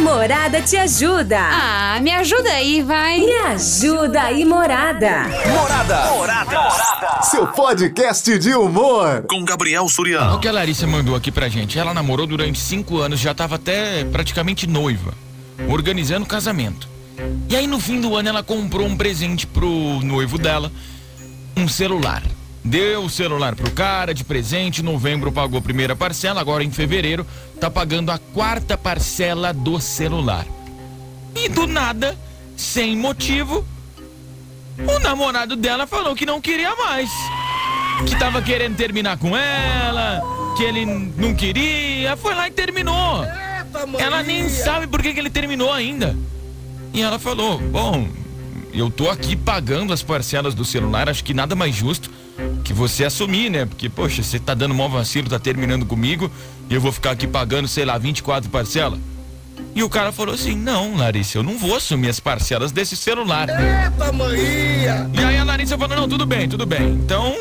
Morada te ajuda. Ah, me ajuda aí, vai. Me ajuda aí, Morada. Morada. Morada. Seu podcast de humor. Com Gabriel Suriano. O que a Larissa mandou aqui pra gente. Ela namorou durante cinco anos, já tava até praticamente noiva, organizando o casamento. E aí no fim do ano ela comprou um presente pro noivo dela, um celular. Deu o celular pro cara de presente, em novembro pagou a primeira parcela, agora em fevereiro tá pagando a quarta parcela do celular. E do nada, sem motivo, o namorado dela falou que não queria mais. Que tava querendo terminar com ela, que ele não queria, foi lá e terminou. Ela nem sabe por que, que ele terminou ainda. E ela falou: Bom, eu tô aqui pagando as parcelas do celular, acho que nada mais justo que você assumir, né? Porque, poxa, você tá dando mó vacilo, tá terminando comigo e eu vou ficar aqui pagando, sei lá, 24 parcelas. E o cara falou assim: Não, Larissa, eu não vou assumir as parcelas desse celular. Eita, maninha! E aí a Larissa falou: Não, tudo bem, tudo bem. Então,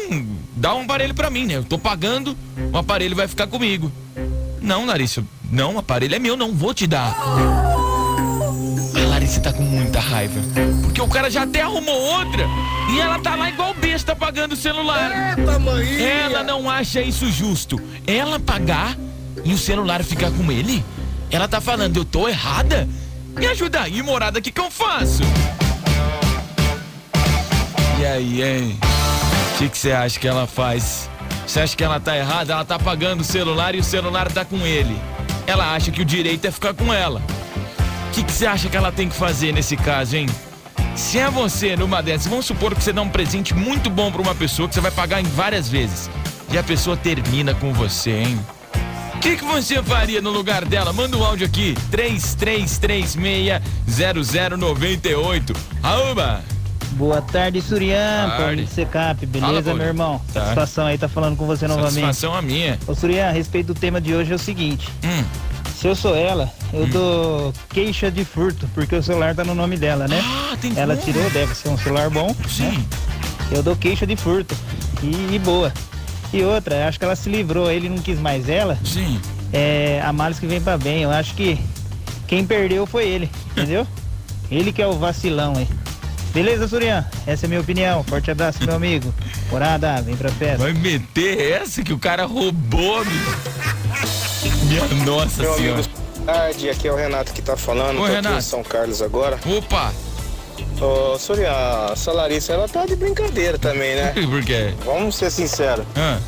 dá um aparelho pra mim, né? Eu tô pagando, o aparelho vai ficar comigo. Não, Larissa, não, o aparelho é meu, não vou te dar. Larissa tá com muita raiva. Porque o cara já até arrumou outra e ela tá lá igual besta pagando o celular. Eita, maninha! Ela não acha isso justo. Ela pagar e o celular ficar com ele? Ela tá falando, eu tô errada? Me ajuda aí, morada, o que, que eu faço? E aí, hein? O que você acha que ela faz? Você acha que ela tá errada? Ela tá pagando o celular e o celular tá com ele. Ela acha que o direito é ficar com ela. O que que você acha que ela tem que fazer nesse caso, hein? Se é você numa dessas, vamos supor que você dá um presente muito bom pra uma pessoa que você vai pagar em várias vezes. E a pessoa termina com você, hein? O que, que você faria no lugar dela? Manda um áudio aqui, 33360098. Aúba! Boa tarde, Surian, Tarde. De Secap, Fala, beleza, Paulinho. meu irmão? Tá. Satisfação aí, tá falando com você novamente. Satisfação a minha. Ô, Surian, a respeito do tema de hoje é o seguinte: Hum. Se eu sou ela, eu dou queixa de furto, porque o celular tá no nome dela, né? Ah, tem Ela tirou, deve ser um celular bom. Sim. Eu dou queixa de furto. E, e boa. E outra, acho que ela se livrou, ele não quis mais ela. Sim. É, a males que vem pra bem. Eu acho que quem perdeu foi ele, entendeu? ele que é o vacilão aí. Beleza, Surian? Essa é a minha opinião. Forte abraço, meu amigo. Morada, vem pra festa. Vai meter essa que o cara roubou, meu. Minha nossa Meu senhora. amigo, boa tarde. Aqui é o Renato que tá falando. Oi, tô Renato. aqui em São Carlos agora. Opa! Ô, Surya, essa Larissa, ela tá de brincadeira também, né? Por quê? Vamos ser sinceros. Ah,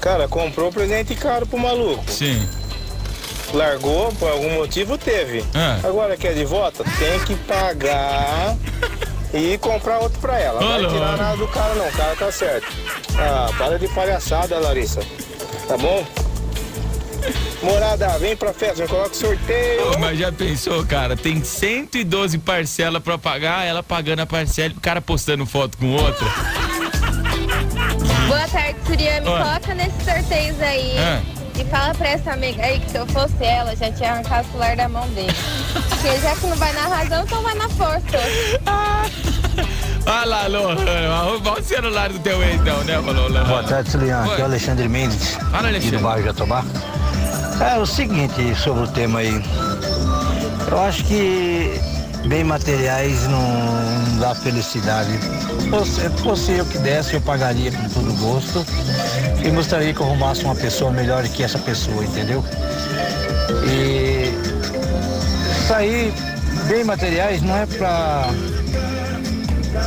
Cara, comprou um presente caro pro maluco. sim. Largou, por algum motivo teve. Ah. Agora quer de volta? Tem que pagar e comprar outro pra ela. Não Ô, vai tirar nada do cara não, o cara tá certo. Ah, para de palhaçada, Larissa. Tá bom? Morada, vem pra festa, me coloca o sorteio. Mas já pensou, cara? Tem 112 parcelas pra pagar, ela pagando a parcela e o cara postando foto com outra. Boa tarde, Surya. Me Oi. coloca nesses sorteios aí. Ah. E fala pra essa amiga aí que se eu fosse ela, já tinha arrancado o celular da mão dele. Porque já que não vai na razão, então vai na força. Olha lá, Lohana, arruma o celular do teu ex, não, né, Lohana? Boa tarde, Juliano. Aqui é o Alexandre Mendes, Fala, aqui do Alexandre. bairro Jatobá. É o seguinte sobre o tema aí. Eu acho que bem materiais não dá felicidade. Se fosse, se fosse eu que desse, eu pagaria com todo gosto. E gostaria que eu arrumasse uma pessoa melhor que essa pessoa, entendeu? E aí, bem materiais, não é pra.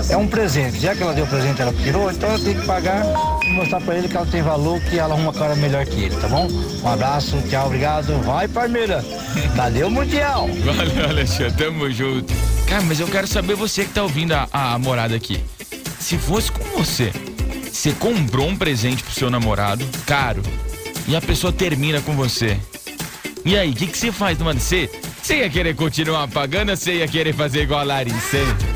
É um presente. Já que ela deu o presente, ela tirou, então eu tenho que pagar e mostrar pra ele que ela tem valor, que ela arruma cara melhor que ele, tá bom? Um abraço, tchau, obrigado. Vai, Palmeira. O Mundial? Valeu, Alexandre, tamo junto. Cara, mas eu quero saber você que tá ouvindo a, a morada aqui. Se fosse com você, você comprou um presente pro seu namorado, caro, e a pessoa termina com você. E aí, o que, que você faz, mano? Você, você ia querer continuar pagando ou você ia querer fazer igual a Larissa, hein?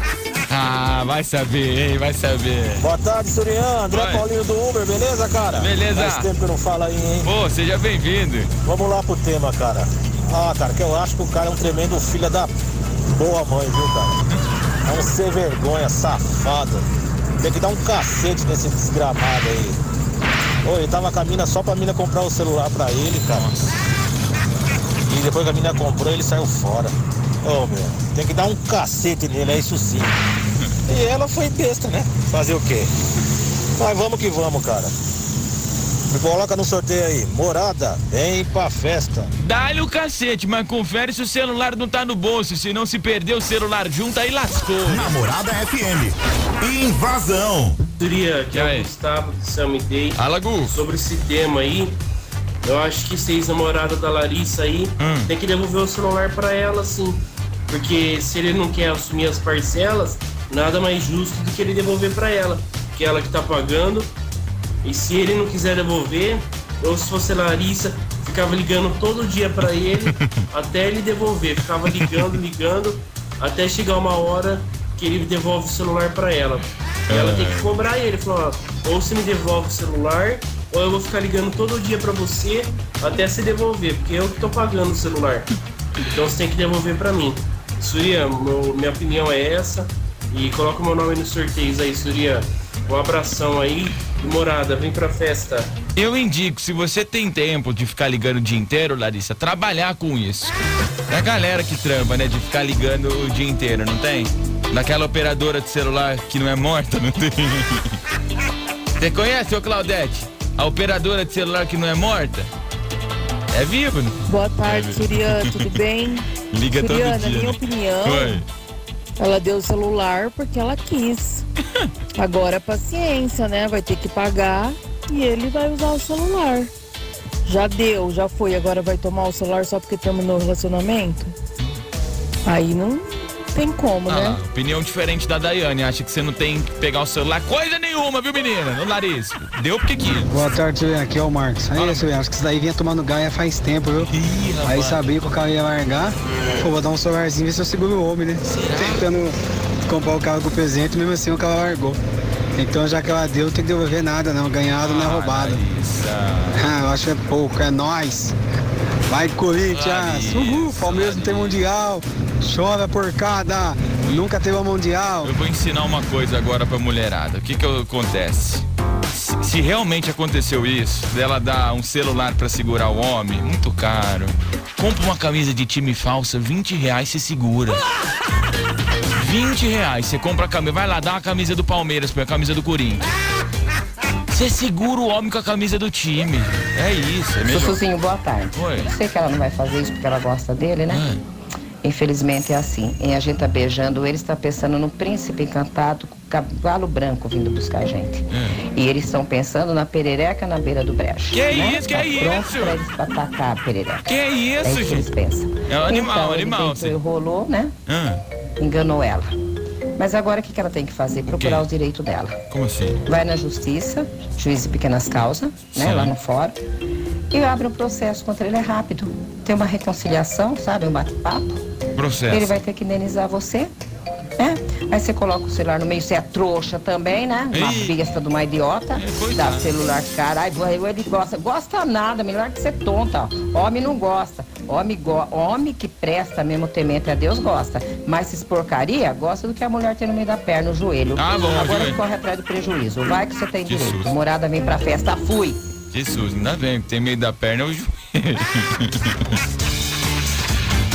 Ah, vai saber, hein? Vai saber. Boa tarde, Surian. André Oi. Paulinho do Uber, beleza, cara? Beleza. Faz tempo que eu não falo aí, hein? Pô, seja bem-vindo. Vamos lá pro tema, cara. Ah, cara, que eu acho que o cara é um tremendo filho da boa mãe, viu, cara? É um sem vergonha, safado. Tem que dar um cacete nesse desgramado aí. Ô, ele tava com a mina só pra mina comprar o celular pra ele, cara. E depois que a menina comprou, ele saiu fora. Ô meu, tem que dar um cacete nele, é isso sim. E ela foi besta, né? Fazer o quê? Mas vamos que vamos, cara. Me coloca no sorteio aí. Morada, vem pra festa. Dá-lhe o cacete, mas confere se o celular não tá no bolso. Se não se perder o celular junto, aí lascou. Namorada FM. Invasão. Diria que é o Gustavo do Sammy Day. Alagu. Sobre esse tema aí, eu acho que se ex-namorada da Larissa aí, Hum. tem que devolver o celular pra ela, sim. Porque se ele não quer assumir as parcelas, nada mais justo do que ele devolver pra ela. Que é ela que tá pagando. E se ele não quiser devolver, ou se fosse Larissa, ficava ligando todo dia pra ele até ele devolver. Ficava ligando, ligando, até chegar uma hora que ele devolve o celular pra ela. E ela tem que cobrar ele, falou, ó, ou você me devolve o celular, ou eu vou ficar ligando todo dia pra você até se devolver, porque eu que tô pagando o celular. Então você tem que devolver pra mim. Surya, meu- minha opinião é essa. E coloca o meu nome nos sorteios aí, Surya. Um abração aí. Morada, vem pra festa. Eu indico, se você tem tempo de ficar ligando o dia inteiro, Larissa, trabalhar com isso. É a galera que trampa, né? De ficar ligando o dia inteiro, não tem? Daquela operadora de celular que não é morta, não tem? Você conhece, ô Claudete? A operadora de celular que não é morta? É viva, né? Boa tarde, Suriana, tudo bem? Liga todo Suriana, dia. minha né? opinião, Oi. ela deu o celular porque ela quis. Agora paciência, né? Vai ter que pagar e ele vai usar o celular. Já deu, já foi, agora vai tomar o celular só porque terminou o relacionamento? Aí não tem como, Ah lá, né? opinião diferente da Daiane. Acha que você não tem que pegar o celular coisa nenhuma, viu, menina? Ô, Larissa. Deu porque quis. Boa tarde. Aqui é o Marcos. Aí, acho que isso daí vinha tomando gaia faz tempo, viu? Ih, Aí sabia que o carro ia largar. Pô, vou dar um celularzinho, ver se eu seguro o homem, né? Tentando comprar o carro com presente, mesmo assim o carro largou. Então, já que ela deu, não tem que devolver nada, não. Ganhado não é roubado. Ah, eu acho que é pouco, é nóis. Vai, Corinthians! Uhul, Palmeiras não tem mundial. Chora, porcada! Nunca teve um mundial. Eu vou ensinar uma coisa agora pra mulherada. O que que acontece? Se, se realmente aconteceu isso, dela dar um celular pra segurar o homem, muito caro. Compra uma camisa de time falsa, 20 reais você segura. 20 reais, você compra a camisa. Vai lá, dá uma camisa do Palmeiras, põe a camisa do Corinthians. Você segura o homem com a camisa do time. É isso, é melhor. Sussuzinho, boa tarde. Oi. Eu sei que ela não vai fazer isso porque ela gosta dele, né? Infelizmente é assim. E a gente tá beijando ele, está pensando no príncipe encantado com o cavalo branco vindo buscar a gente. E eles estão pensando na perereca na beira do brejo. Que né? isso, que tá isso? pronto pra eles atacar a perereca. Que isso, é isso que eles gente? pensam. É um animal, então, animal, Ele tentou, rolou, né? Ah, Enganou ela. Mas agora o que, que ela tem que fazer? Procurar o direito dela. como assim? Vai na justiça, juiz de pequenas causas, né, lá no fórum, e abre um processo contra ele, é rápido. Tem uma reconciliação, sabe, um bate-papo. Processo. Ele vai ter que indenizar você, né? Aí você coloca o celular no meio, você é trouxa também, né? Uma Ih. besta de uma idiota. Dá celular cara, ai, ele gosta. Gosta nada, melhor que ser tonta. ó. Homem não gosta. Homem, go homem que presta mesmo temente a Deus gosta. Mas esses porcaria, gosta do que a mulher tem no meio da perna, no joelho. Ah, bom, Agora corre atrás do prejuízo. Vai que você tem Que direito. Morada vem pra festa, fui. Jesus, ainda bem, que tem meio da perna é o joelho.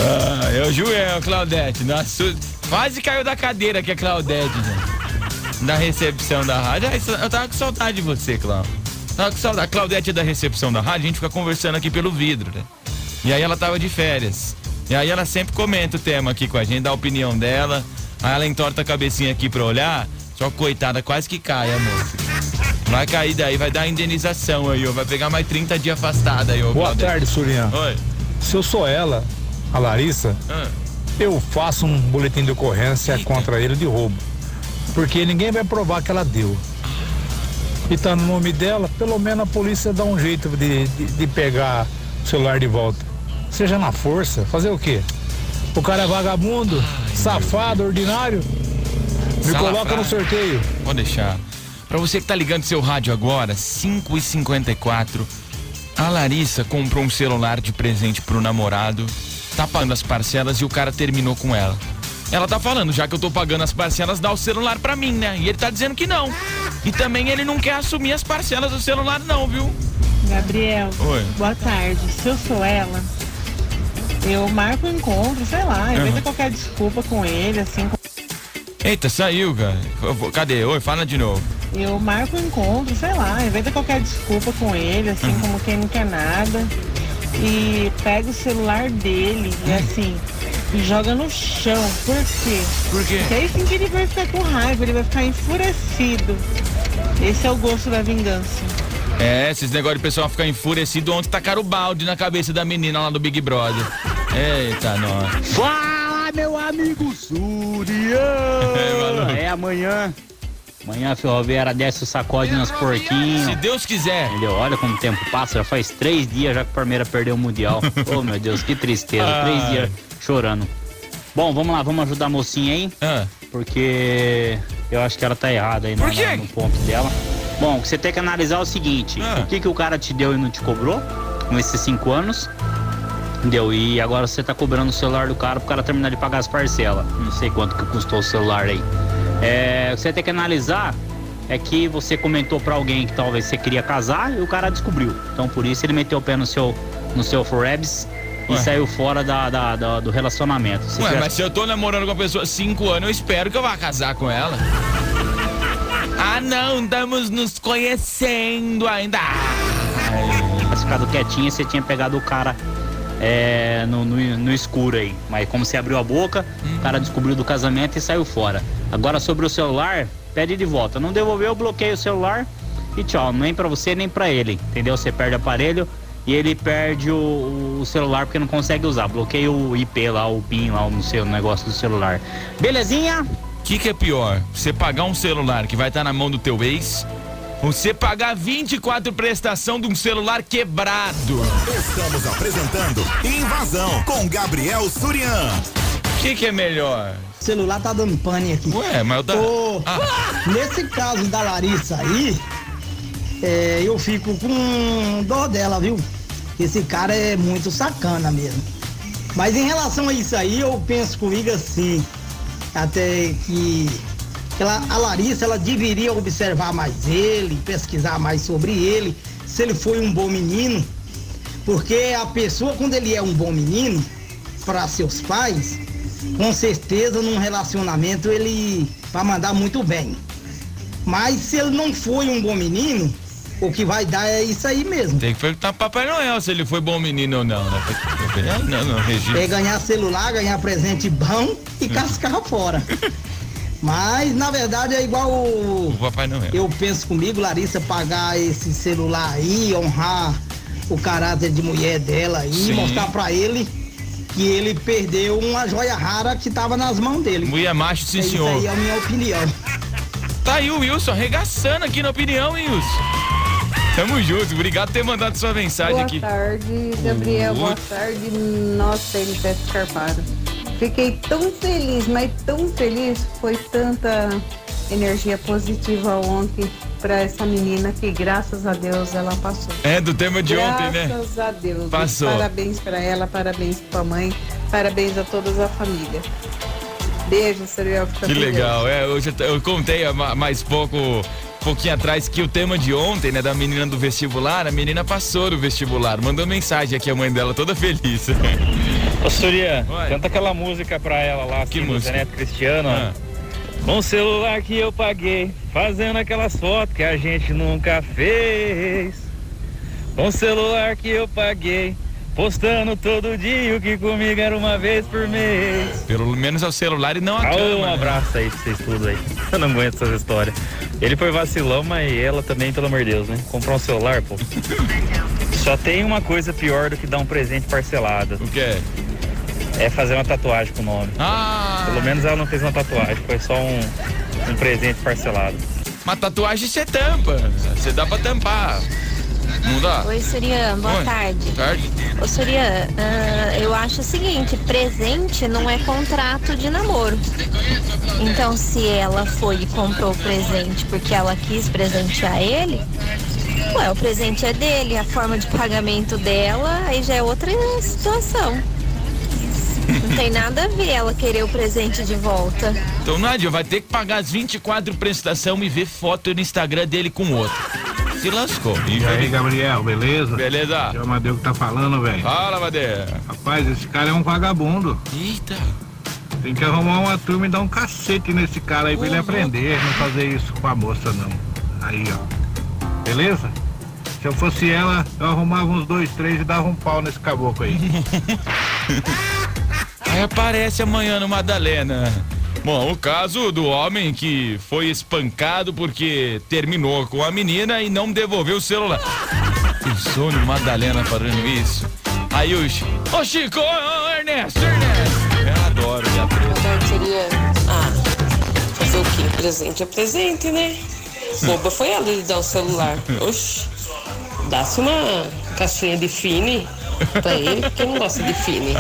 ah, é o joelho, Claudete. Nossa, quase caiu da cadeira aqui a Claudete, gente. Da recepção da rádio. Eu tava com saudade de você, Cláudio. Tava com saudade. A Claudete é da recepção da rádio, a gente fica conversando aqui pelo vidro, né? E aí ela tava de férias. E aí ela sempre comenta o tema aqui com a gente, dá a opinião dela. Aí ela entorta a cabecinha aqui pra olhar. Só que, coitada, quase que cai a moça. Vai cair daí, vai dar indenização aí, ó. Vai pegar mais 30 dias afastada aí, ó. Boa Claudete. tarde, Surian. Oi. Se eu sou ela, a Larissa, Ah. eu faço um boletim de ocorrência contra ele de roubo. Porque ninguém vai provar que ela deu. E tá no nome dela, pelo menos a polícia dá um jeito de, de, de pegar o celular de volta. Seja na força, fazer o quê? O cara é vagabundo, safado, ordinário. Me coloca no sorteio. Pode deixar. Pra você que tá ligando seu rádio agora, 5h54, a Larissa comprou um celular de presente pro namorado, tá pagando as parcelas e o cara terminou com ela. Ela tá falando, já que eu tô pagando as parcelas, dá o celular pra mim, né? E ele tá dizendo que não. E também ele não quer assumir as parcelas do celular, não, viu? Gabriel, Oi. boa tarde. Se eu sou ela, Eu marco o encontro, sei lá, inventa Aham. qualquer desculpa com ele, assim. Eita, saiu, cara. Cadê? Oi, fala de novo. Eu marco o encontro, sei lá, inventa qualquer desculpa com ele, assim, Uhum. como quem não quer nada. E pega o celular dele e assim, e joga no chão. Por quê? Por quê? Porque aí sim que ele vai ficar com raiva, ele vai ficar enfurecido. Esse é o gosto da vingança. É, esses negócios de pessoal ficar enfurecido ontem tacaram o balde na cabeça da menina lá do Big Brother. Eita, nós. Fala, meu amigo Surian! É, amanhã. Amanhã a ferroviária desce o sacode nas porquinhos. Se Deus quiser. Entendeu? Olha como o tempo passa, já faz três dias já que o Palmeiras perdeu o Mundial. oh, meu Deus, que tristeza. Três Ai. dias chorando. Bom, vamos lá, vamos ajudar a mocinha aí. Porque eu acho que ela tá errada aí no, Por quê? no ponto dela. Bom, o que você tem que analisar é o seguinte: o que, que o cara te deu e não te cobrou com esses cinco anos? Entendeu? E agora você tá cobrando o celular do cara pro cara terminar de pagar as parcelas. Não sei quanto que custou o celular aí. É, você tem que analisar é que você comentou pra alguém que talvez você queria casar e o cara descobriu. Então por isso ele meteu o pé no seu, no seu Forebs e saiu fora da, da- da- do relacionamento. Ué, mas se eu tô namorando com uma pessoa há cinco anos, eu espero que eu vá casar com ela. Ah, não, estamos nos conhecendo ainda. ficado quietinha, você tinha pegado o cara é, no, no- no escuro aí. Mas como você abriu a boca, o cara descobriu do casamento e saiu fora. Agora sobre o celular, pede de volta. Não devolveu, bloqueia o celular e tchau. Nem pra você, nem pra ele. Entendeu? Você perde o aparelho e ele perde o, o celular porque não consegue usar. Bloqueia o IP lá, o PIN lá, o seu negócio do celular. Belezinha? O que, que é pior? Você pagar um celular que vai estar na mão do teu ex? Você pagar 24 prestação de um celular quebrado? Estamos apresentando Invasão com Gabriel Surian. O que, que é melhor? O celular tá dando pane aqui. Ué, mas eu tá... Ô, Nesse caso da Larissa aí, é, eu fico com dó dela, viu? Esse cara é muito sacana mesmo. Mas em relação a isso aí, eu penso comigo assim, até que ela, a Larissa ela deveria observar mais ele, pesquisar mais sobre ele, se ele foi um bom menino, porque a pessoa quando ele é um bom menino para seus pais, com certeza num relacionamento ele vai mandar muito bem. Mas se ele não foi um bom menino, o que vai dar é isso aí mesmo. Tem que perguntar pro Papai Noel se ele foi bom menino ou não, né? Não, não. É ganhar celular, ganhar presente bom e cascar fora. Mas na verdade é igual o O Papai Noel. eu penso comigo, Larissa, pagar esse celular aí, honrar o caráter de mulher dela aí, Sim. mostrar pra ele que ele perdeu uma joia rara que tava nas mãos dele. Mulher macho, sim é senhor. Isso aí é a minha opinião. Tá aí o Wilson arregaçando aqui na opinião, hein, Wilson? Tamo junto, obrigado por ter mandado sua mensagem Boa aqui. tarde, Gabriel. Boa Oi. tarde, nossa, ele Carparo. Fiquei tão feliz, mas tão feliz. Foi tanta energia positiva ontem para essa menina que, graças a Deus, ela passou. É, do tema de ontem, né? Graças a Deus. Passou. Parabéns para ela, parabéns para a mãe, parabéns a toda a família. Beijo. Fica Que Deus. legal, é, hoje eu, eu contei há ma- mais pouco, pouquinho atrás, que o tema de ontem, né, da menina do vestibular, a menina passou do vestibular, mandou mensagem aqui, a mãe dela toda feliz. Ô Surya, Oi. canta aquela música pra ela lá, Que assim, música? Neto Cristiano. Ah. Com o celular que eu paguei, fazendo aquelas fotos que a gente nunca fez. Com o celular que eu paguei, postando todo dia o que comigo era uma vez por mês. Pelo menos é o celular e não a Ah, cama. um né? abraço aí pra vocês tudo aí. Eu não aguento essas histórias. Ele foi vacilão, mas ela também, pelo amor de Deus, né? Comprar um celular, pô. Só tem uma coisa pior do que dar um presente parcelado. O que é? É fazer uma tatuagem com o nome. Ah! Pelo menos ela não fez uma tatuagem, foi só um, um presente parcelado. Uma tatuagem você tampa, você dá pra tampar. Não dá? Oi, Surian, boa Oi. tarde. Boa tarde. Ô, Surian, ah, eu acho o seguinte, presente não é contrato de namoro. Então, se ela foi e comprou o presente porque ela quis presentear ele, ué, o presente é dele, a forma de pagamento dela, aí já é outra situação. Não tem nada a ver ela querer o presente de volta. Então, Nádia, vai ter que pagar as 24 prestação e ver foto no Instagram dele com outro. se lascou. E aí, Gabriel, beleza? Beleza. É o Amadeu que tá falando, velho. Fala, Amadeu. Rapaz, esse cara é um vagabundo. Eita. Tem que arrumar uma turma e dar um cacete nesse cara aí pra ele aprender, não fazer isso com a moça, não. Aí, ó. Beleza? Se eu fosse ela, eu arrumava uns dois, três e dava um pau nesse caboclo aí. Aí aparece amanhã no Madalena. Bom, o caso do homem que foi espancado porque terminou com a menina e não devolveu o celular. Pensou no Madalena falando isso? Aí o Chico. Ô Chico, ô, Ernesto, Ernesto. Eu adoro já seria. Ah, fazer o quê? Presente é presente, né? Boba foi ela de dar o celular. Oxi, dá-se uma caixinha de fine pra ele, porque não gosta de fine.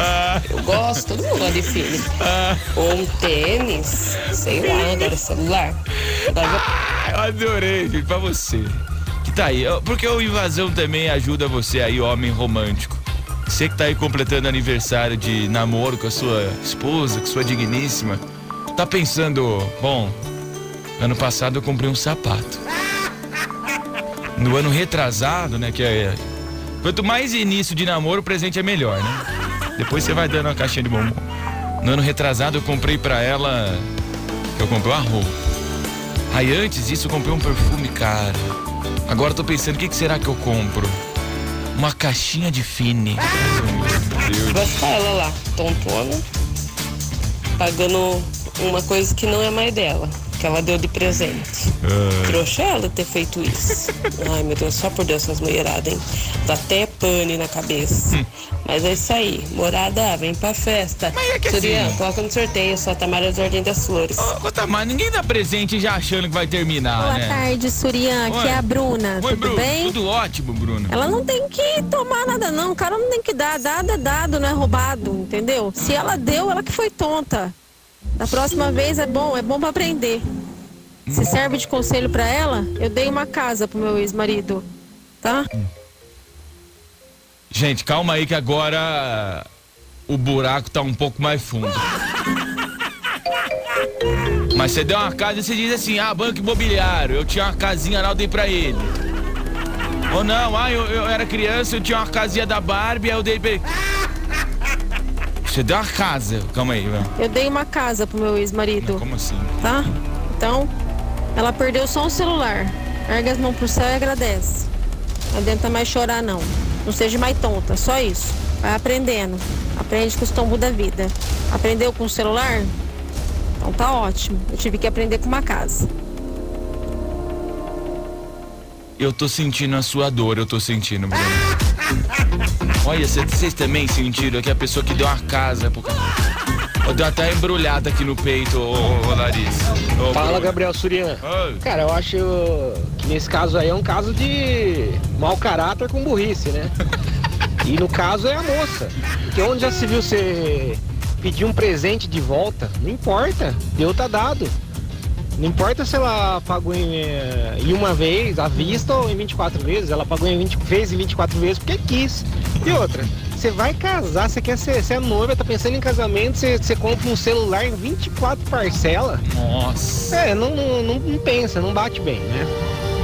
Eu gosto, todo mundo gosta de fine. Ou um tênis, sei lá, agora celular. Agora Eu adorei, gente, pra você. Que tá aí, porque o Invasão também ajuda você aí, homem romântico. Você que tá aí completando aniversário de namoro com a sua esposa, com sua digníssima, tá pensando, bom, ano passado eu comprei um sapato. No ano retrasado, né, que é... Quanto mais início de namoro, o presente é melhor, né? Depois você vai dando uma caixinha de bombom. No ano retrasado eu comprei pra ela... Eu comprei uma roupa. Aí antes disso eu comprei um perfume caro. Agora eu tô pensando, o que, que será que eu compro? Uma caixinha de vai ficar ela lá, tontona, pagando uma coisa que não é mais dela, que ela deu de presente. Trouxa ela ter feito isso. Ai, meu Deus, só por Deus essas mulheradas, hein? Dá até pane na cabeça. Mas é isso aí. Morada, vem pra festa. Mas é que Surian, assim- coloca no sorteio, só Tamara Jardim das Flores. Ô, Tamar, ninguém dá presente já achando que vai terminar, Boa né? tarde, Surian. Aqui é a Bruna. Oi, Tudo Bruno. bem? Tudo ótimo, Bruno. Ela não tem que tomar nada, não. O cara não tem que dar. Dado é dado, não é roubado, entendeu? Se ela deu, ela que foi tonta. Da próxima vez é bom, é bom pra aprender. Se serve de conselho pra ela, eu dei uma casa pro meu ex-marido, tá? Gente, calma aí que agora o buraco tá um pouco mais fundo. Mas você deu uma casa e você diz assim, ah, banco imobiliário, eu tinha uma casinha lá, eu dei pra ele. Ou não, ah, eu, eu era criança, eu tinha uma casinha da Barbie, aí eu dei pra ele. Você deu uma casa, calma aí, velho. Eu dei uma casa pro meu ex-marido, Como assim? tá? Então, ela perdeu só um celular. Erga as mãos pro céu e agradece. Não adianta mais chorar, não. Não seja mais tonta, só isso. Vai aprendendo. Aprende com os tombos da vida. Aprendeu com o celular? Então tá ótimo. Eu tive que aprender com uma casa. Eu tô sentindo a sua dor, eu tô sentindo, Bruno. Olha, cê- vocês também sentiram que a pessoa que deu uma casa. Eu deu até embrulhada aqui no peito, ô, ô, ô, Larissa. Ô, Fala, Bruno. Gabriel Surian. Cara, eu acho que nesse caso aí é um caso de mau caráter com burrice, né? E no caso é a moça. Porque onde já se viu você pedir um presente de volta, não importa, deu tá dado. Não importa se ela pagou em, eh, em uma vez, à vista ou em 24 vezes, ela pagou em 20 vezes em 24 vezes porque quis. E outra, você vai casar, você quer ser, você é noiva, tá pensando em casamento, você, você compra um celular em 24 parcelas. Nossa. É, não, não, não, não pensa, não bate bem, né?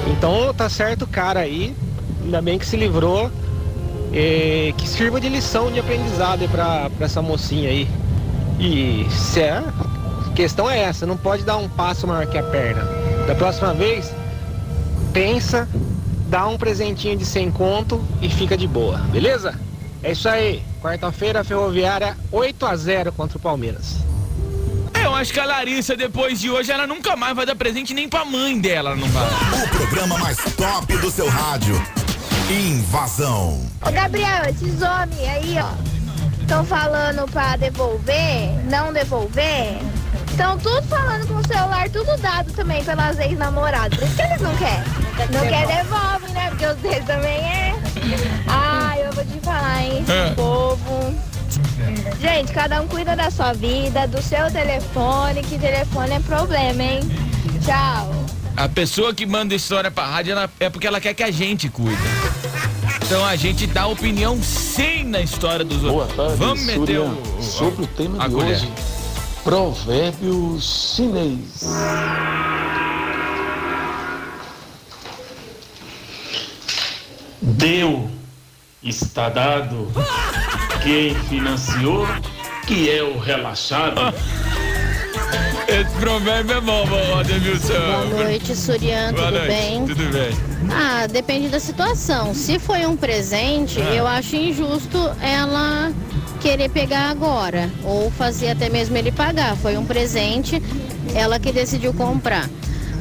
Então tá certo o cara aí, ainda bem que se livrou, eh, que sirva de lição de aprendizado pra essa mocinha aí. E se é, questão é essa, não pode dar um passo maior que a perna. Da próxima vez, pensa, dá um presentinho de 100 conto e fica de boa, beleza? É isso aí, quarta-feira, Ferroviária 8 a 0 contra o Palmeiras. Eu acho que a Larissa, depois de hoje, ela nunca mais vai dar presente nem pra mãe dela, ela não vai. O programa mais top do seu rádio. Invasão. Ô Gabriel, esses homens aí, ó, estão falando pra devolver, não devolver. Estão tudo falando com o celular, tudo dado também pelas ex-namoradas. Por isso que eles não querem. Não quer devolve, né? Porque os deles também é. Ai, eu vou te falar, hein? Esse É. povo. Gente, cada um cuida da sua vida, do seu telefone, que telefone é problema, hein? Tchau. A pessoa que manda história pra rádio ela- é porque ela quer que a gente cuida. Então a gente dá opinião sim na história dos outros. Boa tarde, Vamos meter Surya. o, Sobre o tema de colher. Provérbio chinês. Deu, está dado. Quem financiou, que é o relaxado. Esse provérbio é bom, bom, Ademilson. Boa noite, Surian, Boa tudo noite, bem? Tudo bem. Ah, depende da situação. Se foi um presente, Ah. eu acho injusto ela querer pegar agora. Ou fazer até mesmo ele pagar. Foi um presente, ela que decidiu comprar.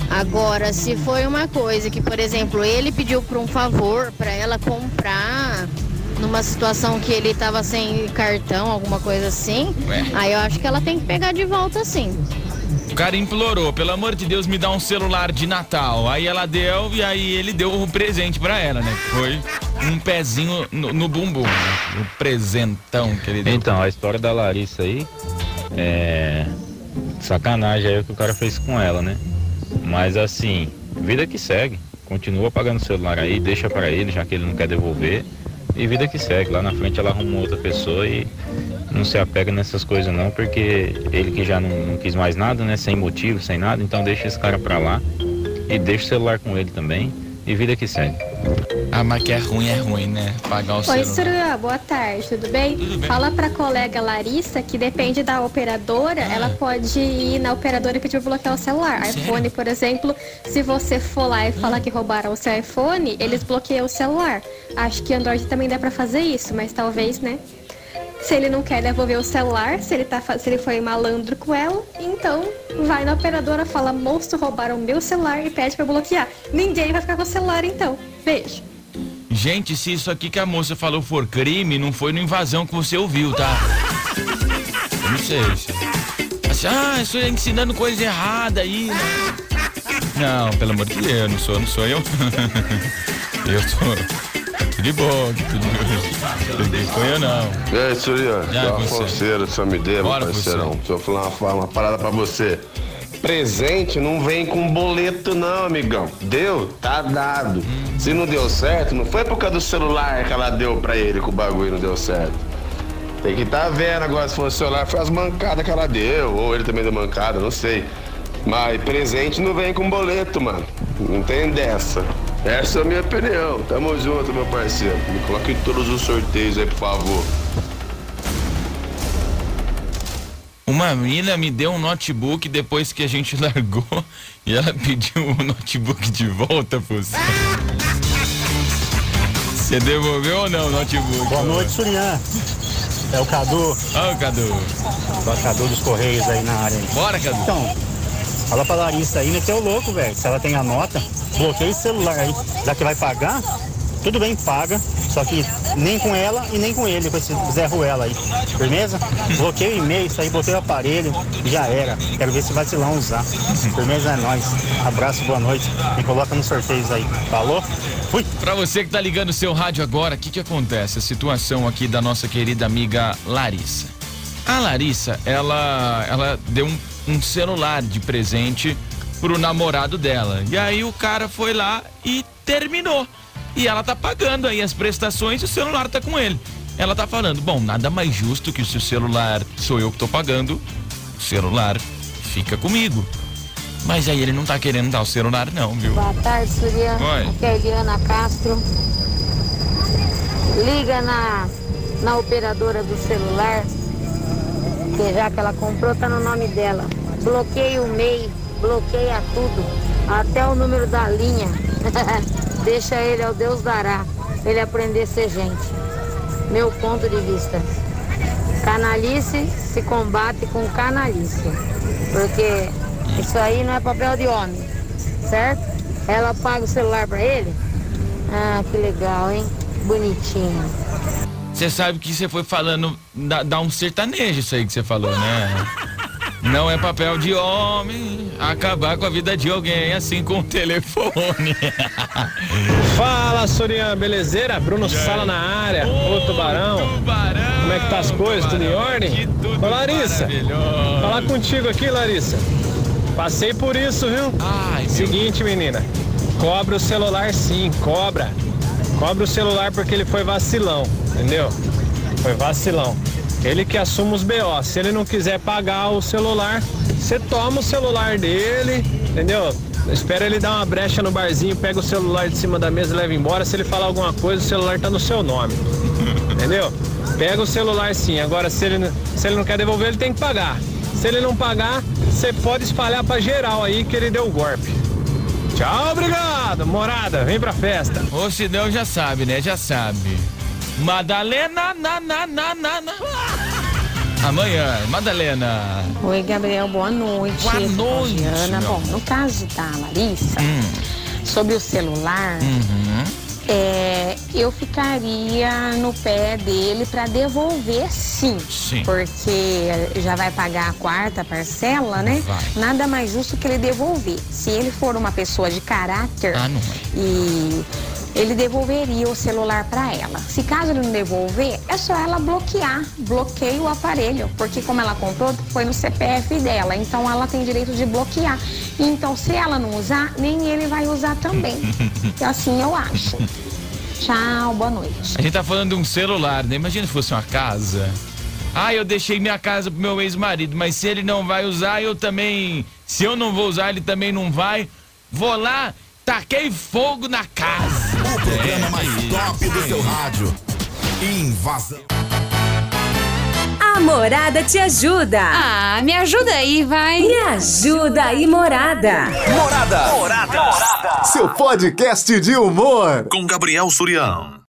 Agora, se foi uma coisa que, por exemplo, ele pediu por um favor para ela comprar numa situação que ele tava sem cartão, alguma coisa assim, Ué. aí eu acho que ela tem que pegar de volta sim. O cara implorou, pelo amor de Deus, me dá um celular de Natal. Aí ela deu e aí ele deu o presente pra ela, né? Foi um pezinho no, no bumbum. né? O presentão que ele deu. Então, a história da Larissa aí é sacanagem aí o que o cara fez com ela, né? Mas assim, vida que segue. Continua pagando o celular aí, deixa pra ele, já que ele não quer devolver. E vida que segue. Lá na frente ela arruma outra pessoa e não se apega nessas coisas não, porque ele que já não, não quis mais nada, né? Sem motivo, sem nada, então deixa esse cara pra lá. E deixa o celular com ele também. E vida que segue. Ah, mas que é ruim, é ruim, né? Pagar o Oi, celular. Boa tarde, tudo bem? bem. Fala pra colega Larissa que depende da operadora, ela pode ir na operadora e pedir pra bloquear o celular. Sério? iPhone, por exemplo, se você for lá e falar que roubaram o seu iPhone, eles bloqueiam o celular. Acho que Android também dá pra fazer isso, mas talvez, né? Se ele não quer devolver o celular, se ele, tá, se ele foi malandro com ela, então vai na operadora, fala, moço, roubaram meu celular e pede pra bloquear. Ninguém vai ficar com o celular então. Beijo. Gente, se isso aqui que a moça falou for crime, não foi no invasão que você ouviu, tá? Não sei. se- Assim, ah, isso é ensinando coisa errada aí. Não, pelo amor de Deus, não sou, não sou eu. Eu sou. De boa, tô de boa. Não foi eu não. E aí, Surya? Aí, Dá uma forceira, só me dê, meu Bora, parceirão. Deixa eu falar uma, uma parada pra você. Presente não vem com boleto, não, amigão. Deu? Tá dado. Hum. Se não deu certo, não foi por causa do celular que ela deu pra ele que o bagulho não deu certo. Tem que tá vendo agora se for o celular, foi as mancadas que ela deu, ou ele também deu mancada, não sei. Mas presente não vem com boleto, mano. Não tem dessa. Essa é a minha opinião. Tamo junto, meu parceiro. Me coloque em todos os sorteios aí, por favor. Uma menina me deu um notebook depois que a gente largou e ela pediu o notebook de volta você. Você devolveu ou não o notebook? Boa noite, Surian. É o Cadu. Ó, o Cadu. O Cadu dos Correios aí na área. Bora, Cadu. Então, fala pra Larissa aí, meteu louco, velho. Se ela tem a nota, bloqueia esse celular aí. Já que vai pagar, tudo bem, paga. Só que nem com ela e nem com ele, com esse Zé Ruela aí. Firmeza? Bloqueia o e-mail, isso aí, bloqueia o aparelho já era. Quero ver se vacilão usar. Firmeza é nóis. Abraço, boa noite. Me coloca nos sorteios aí. Falou? Fui! Pra você que tá ligando o seu rádio agora, o que que acontece? A situação aqui da nossa querida amiga Larissa. A Larissa, ela, ela deu um, um celular de presente pro namorado dela. E aí o cara foi lá e terminou. E ela tá pagando aí as prestações e o celular tá com ele. Ela tá falando, bom, nada mais justo que se o celular sou eu que tô pagando, o celular fica comigo. Mas aí ele não tá querendo dar o celular não, viu? Boa tarde, Surian. Oi. Aqui é a Eliana Castro. Liga na, na operadora do celular, que já que ela comprou, tá no nome dela. Bloqueia o MEI, bloqueia tudo, até o número da linha. Deixa ele ao Deus dará, ele aprender a ser gente. Meu ponto de vista. Canalice se combate com canalice. Porque isso aí não é papel de homem, certo? Ela paga o celular pra ele? Ah, que legal, hein? Bonitinho. Você sabe que você foi falando, dá, dá um sertanejo isso aí que você falou, né? Não é papel de homem acabar com a vida de alguém assim com o telefone. Fala, Sorian, belezeira? Bruno Sala na área, ô Tubarão. Como é que tá as coisas? Tudo em ordem? Ô Larissa, falar contigo aqui, Larissa. Passei por isso, viu? Seguinte, menina. Cobra o celular sim, cobra. Cobra o celular porque ele foi vacilão, entendeu? Foi vacilão. Ele que assume os BO. Se ele não quiser pagar o celular, você toma o celular dele, entendeu? Espera ele dar uma brecha no barzinho, pega o celular de cima da mesa e leva embora. Se ele falar alguma coisa, o celular tá no seu nome. Entendeu? Pega o celular sim. Agora, se ele, se ele não quer devolver, ele tem que pagar. Se ele não pagar, você pode espalhar pra geral aí que ele deu o golpe. Tchau, obrigado. Morada, vem pra festa. Ô, Sidão já sabe, né? Já sabe. Madalena, na, na, na, na, na. Amanhã, Madalena. Oi, Gabriel, boa noite. Boa noite, Ana. Bom, no caso da Larissa, sobre o celular, Uhum. é, eu ficaria no pé dele para devolver sim. Sim. Porque já vai pagar a quarta parcela, né? Vai. Nada mais justo que ele devolver. Se ele for uma pessoa de caráter Ah, é. e ele devolveria o celular para ela. Se caso ele não devolver, é só ela bloquear, bloqueia o aparelho, porque como ela comprou, foi no CPF dela, então ela tem direito de bloquear. Então, se ela não usar, nem ele vai usar também. Assim eu acho. Tchau, boa noite. A gente tá falando de um celular, né? Imagina se fosse uma casa. Ah, eu deixei minha casa pro meu ex-marido, mas se ele não vai usar, eu também. Se eu não vou usar, ele também não vai. Vou lá, taquei fogo na casa. O programa mais top do seu rádio. Invasão. A Morada te ajuda. Ah, me ajuda aí, vai. Me ajuda aí, Morada. Morada. Morada. Seu podcast de humor. Com Gabriel Surião.